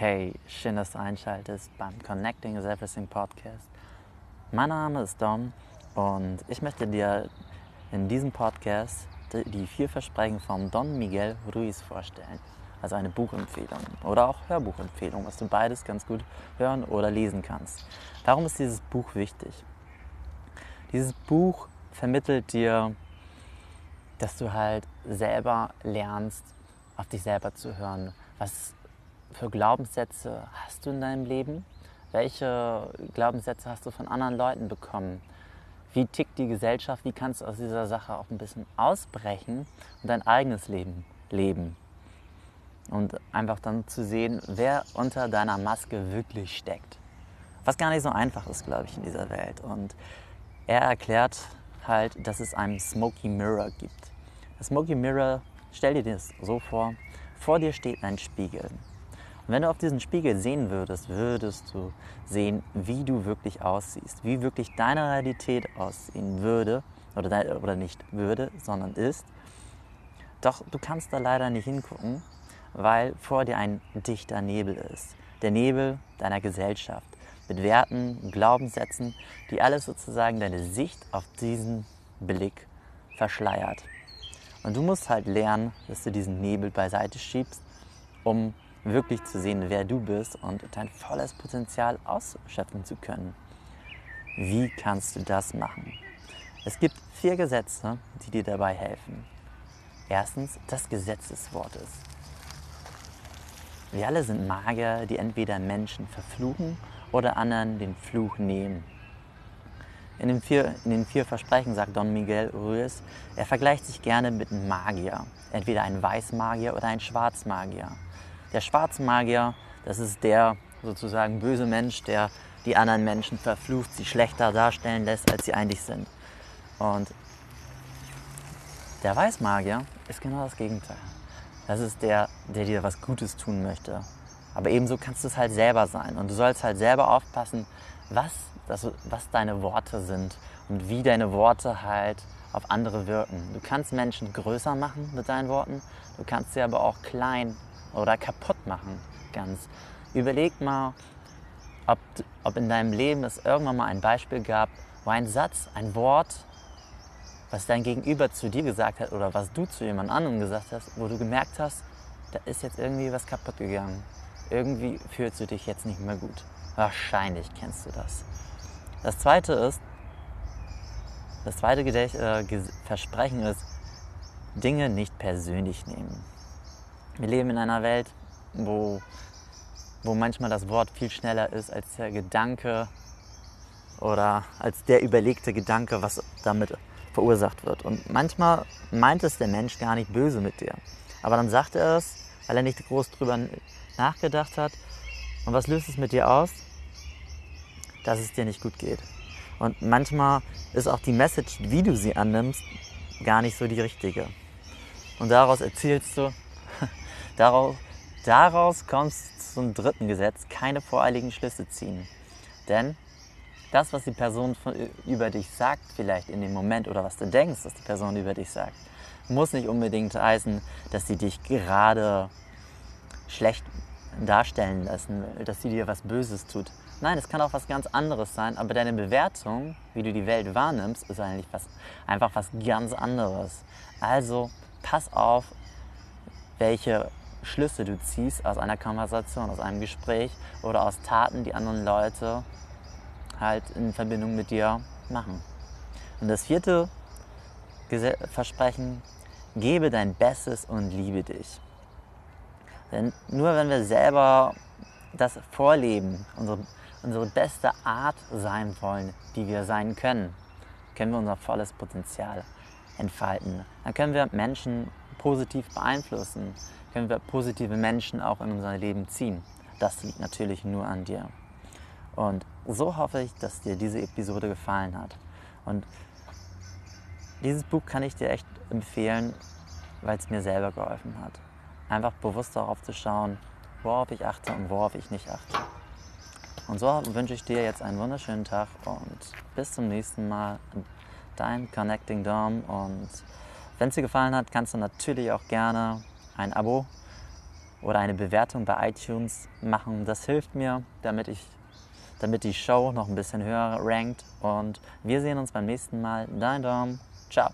Hey, schön, dass du einschaltest beim Connecting is Everything Podcast. Mein Name ist Dom und ich möchte dir in diesem Podcast die vier Versprechen von Don Miguel Ruiz vorstellen. Also eine Buchempfehlung oder auch Hörbuchempfehlung, was du beides ganz gut hören oder lesen kannst. Warum ist dieses Buch wichtig? Dieses Buch vermittelt dir, dass du halt selber lernst, auf dich selber zu hören. Was für Glaubenssätze hast du in deinem Leben? Welche Glaubenssätze hast du von anderen Leuten bekommen? Wie tickt die Gesellschaft? Wie kannst du aus dieser Sache auch ein bisschen ausbrechen und dein eigenes Leben leben? Und einfach dann zu sehen, wer unter deiner Maske wirklich steckt. Was gar nicht so einfach ist, glaube ich, in dieser Welt. Und er erklärt halt, dass es einen Smoky Mirror gibt. Das Smoky Mirror, stell dir das so vor, vor dir steht ein Spiegel. Wenn du auf diesen Spiegel sehen würdest, würdest du sehen, wie du wirklich aussiehst, wie wirklich deine Realität aussehen würde, oder, oder nicht würde, sondern ist. Doch du kannst da leider nicht hingucken, weil vor dir ein dichter Nebel ist. Der Nebel deiner Gesellschaft mit Werten, Glaubenssätzen, die alles sozusagen deine Sicht auf diesen Blick verschleiert. Und du musst halt lernen, dass du diesen Nebel beiseite schiebst, um wirklich zu sehen, wer du bist und dein volles Potenzial ausschöpfen zu können. Wie kannst du das machen? Es gibt vier Gesetze, die dir dabei helfen. Erstens das Gesetz des Wortes. Wir alle sind Magier, die entweder Menschen verfluchen oder anderen den Fluch nehmen. In den, vier, in den vier Versprechen sagt Don Miguel Ruiz, er vergleicht sich gerne mit einem Magier, entweder ein Weißmagier oder ein Schwarzmagier. Der Schwarzmagier, das ist der sozusagen böse Mensch, der die anderen Menschen verflucht, sie schlechter darstellen lässt, als sie eigentlich sind. Und der Weißmagier ist genau das Gegenteil. Das ist der, der dir was Gutes tun möchte. Aber ebenso kannst du es halt selber sein. Und du sollst halt selber aufpassen, was, das, was deine Worte sind und wie deine Worte halt auf andere wirken. Du kannst Menschen größer machen mit deinen Worten, du kannst sie aber auch klein oder kaputt machen. Ganz. Überleg mal, ob, ob in deinem Leben es irgendwann mal ein Beispiel gab, wo ein Satz, ein Wort, was dein Gegenüber zu dir gesagt hat oder was du zu jemand anderem gesagt hast, wo du gemerkt hast, da ist jetzt irgendwie was kaputt gegangen. Irgendwie fühlst du dich jetzt nicht mehr gut. Wahrscheinlich kennst du das. Das zweite ist, das zweite äh, Versprechen ist, Dinge nicht persönlich nehmen. Wir leben in einer Welt, wo, wo manchmal das Wort viel schneller ist als der Gedanke oder als der überlegte Gedanke, was damit verursacht wird. Und manchmal meint es der Mensch gar nicht böse mit dir. Aber dann sagt er es, weil er nicht groß drüber nachgedacht hat. Und was löst es mit dir aus? Dass es dir nicht gut geht. Und manchmal ist auch die Message, wie du sie annimmst, gar nicht so die richtige. Und daraus erzählst du, Daraus, daraus kommst zum dritten Gesetz, keine voreiligen Schlüsse ziehen. Denn das, was die Person von, über dich sagt, vielleicht in dem Moment oder was du denkst, dass die Person über dich sagt, muss nicht unbedingt heißen, dass sie dich gerade schlecht darstellen lassen dass sie dir was Böses tut. Nein, es kann auch was ganz anderes sein, aber deine Bewertung, wie du die Welt wahrnimmst, ist eigentlich was, einfach was ganz anderes. Also pass auf, welche Schlüsse du ziehst aus einer Konversation, aus einem Gespräch oder aus Taten, die anderen Leute halt in Verbindung mit dir machen. Und das vierte Versprechen, gebe dein Bestes und liebe dich. Denn nur wenn wir selber das vorleben, unsere, unsere beste Art sein wollen, die wir sein können, können wir unser volles Potenzial entfalten. Dann können wir Menschen positiv beeinflussen können wir positive Menschen auch in unser Leben ziehen. Das liegt natürlich nur an dir. Und so hoffe ich, dass dir diese Episode gefallen hat. Und dieses Buch kann ich dir echt empfehlen, weil es mir selber geholfen hat. Einfach bewusst darauf zu schauen, worauf ich achte und worauf ich nicht achte. Und so wünsche ich dir jetzt einen wunderschönen Tag und bis zum nächsten Mal. Dein Connecting Dom. Und wenn es dir gefallen hat, kannst du natürlich auch gerne ein Abo oder eine Bewertung bei iTunes machen. Das hilft mir, damit, ich, damit die Show noch ein bisschen höher rankt. Und wir sehen uns beim nächsten Mal. Dein Dom. Ciao.